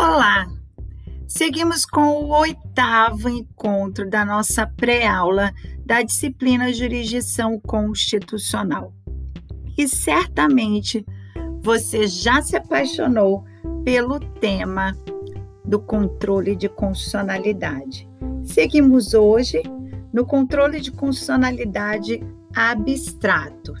Olá! Seguimos com o oitavo encontro da nossa pré-aula da disciplina Jurisdição Constitucional. E certamente você já se apaixonou pelo tema do controle de constitucionalidade. Seguimos hoje no controle de constitucionalidade abstrato.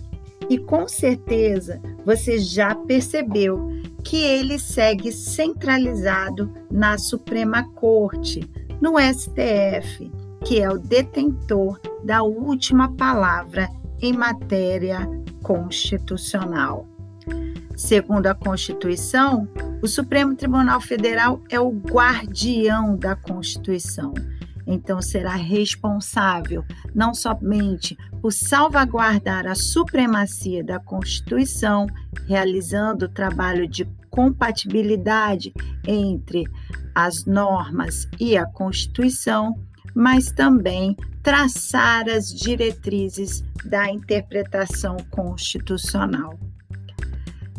E com certeza você já percebeu que ele segue centralizado na Suprema Corte, no STF, que é o detentor da última palavra em matéria constitucional. Segundo a Constituição, o Supremo Tribunal Federal é o guardião da Constituição. Então, será responsável não somente por salvaguardar a supremacia da Constituição, realizando o trabalho de compatibilidade entre as normas e a Constituição, mas também traçar as diretrizes da interpretação constitucional.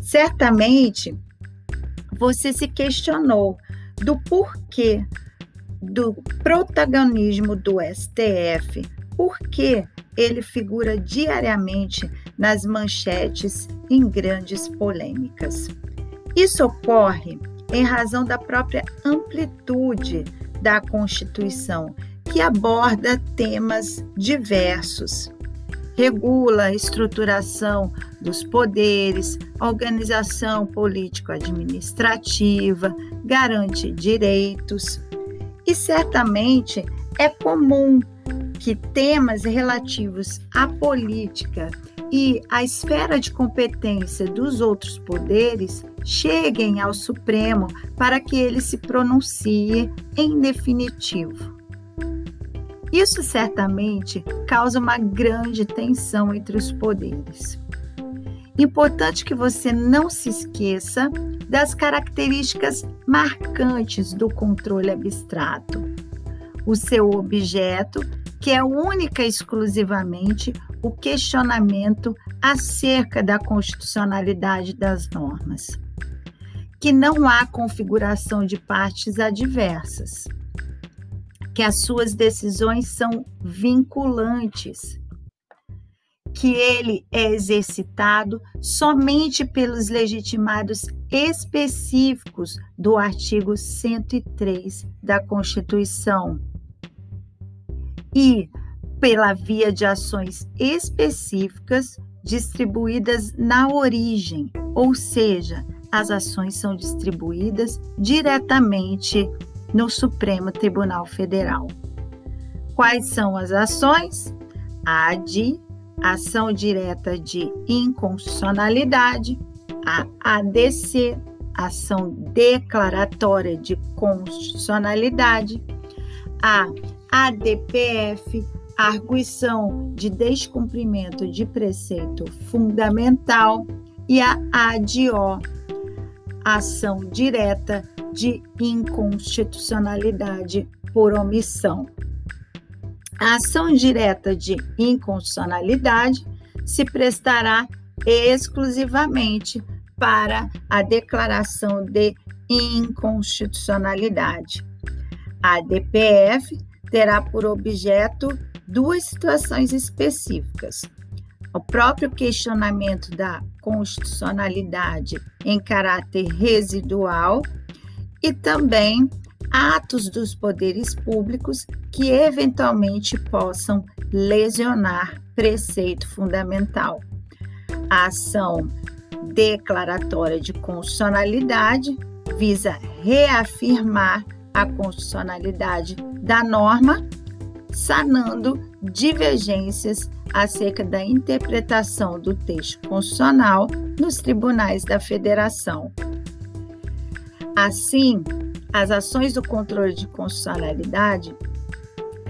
Certamente você se questionou do porquê do protagonismo do STF, por que ele figura diariamente nas manchetes em grandes polêmicas. Isso ocorre em razão da própria amplitude da Constituição, que aborda temas diversos. Regula a estruturação dos poderes, organização político-administrativa, garante direitos. E certamente é comum que temas relativos à política e à esfera de competência dos outros poderes cheguem ao Supremo para que ele se pronuncie em definitivo. Isso certamente causa uma grande tensão entre os poderes. Importante que você não se esqueça das características marcantes do controle abstrato. O seu objeto, que é única e exclusivamente o questionamento acerca da constitucionalidade das normas que não há configuração de partes adversas, que as suas decisões são vinculantes, que ele é exercitado somente pelos legitimados específicos do artigo 103 da Constituição. E pela via de ações específicas distribuídas na origem, ou seja, as ações são distribuídas diretamente no Supremo Tribunal Federal. Quais são as ações? A de ação direta de inconstitucionalidade, a ADC, ação declaratória de constitucionalidade, a ADPF, arguição de descumprimento de preceito fundamental e a ADO, ação direta de inconstitucionalidade por omissão. A ação direta de inconstitucionalidade se prestará exclusivamente para a declaração de inconstitucionalidade. A DPF terá por objeto duas situações específicas: o próprio questionamento da constitucionalidade em caráter residual e também atos dos poderes públicos que eventualmente possam lesionar preceito fundamental. A ação declaratória de constitucionalidade visa reafirmar a constitucionalidade da norma, sanando divergências acerca da interpretação do texto constitucional nos tribunais da Federação. Assim, as ações do controle de constitucionalidade,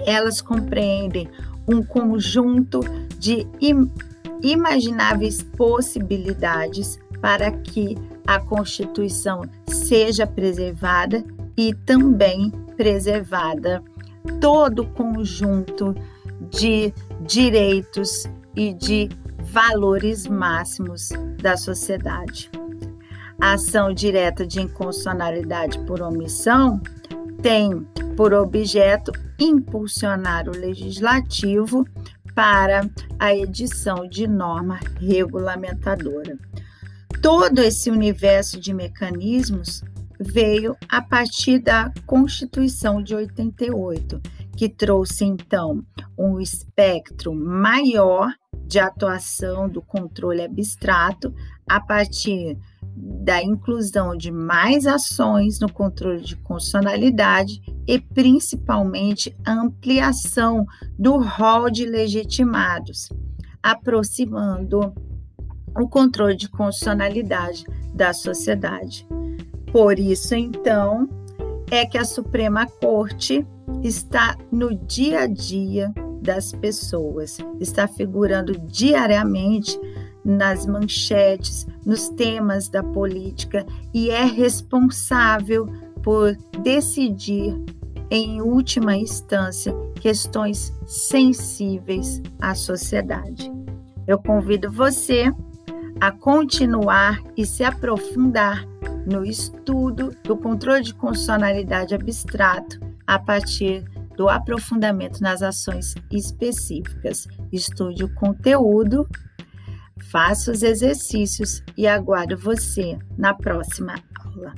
elas compreendem um conjunto de im imagináveis possibilidades para que a Constituição seja preservada e também preservada todo o conjunto de direitos e de valores máximos da sociedade. A ação direta de inconstitucionalidade por omissão tem por objeto impulsionar o legislativo para a edição de norma regulamentadora. Todo esse universo de mecanismos veio a partir da Constituição de 88, que trouxe então um espectro maior de atuação do controle abstrato a partir da inclusão de mais ações no controle de constitucionalidade e principalmente a ampliação do rol de legitimados, aproximando o controle de constitucionalidade da sociedade. Por isso, então, é que a Suprema Corte está no dia a dia das pessoas, está figurando diariamente nas manchetes, nos temas da política e é responsável por decidir, em última instância, questões sensíveis à sociedade. Eu convido você a continuar e se aprofundar no estudo do controle de constitucionalidade abstrato a partir do aprofundamento nas ações específicas. Estude o conteúdo, faça os exercícios e aguardo você na próxima aula.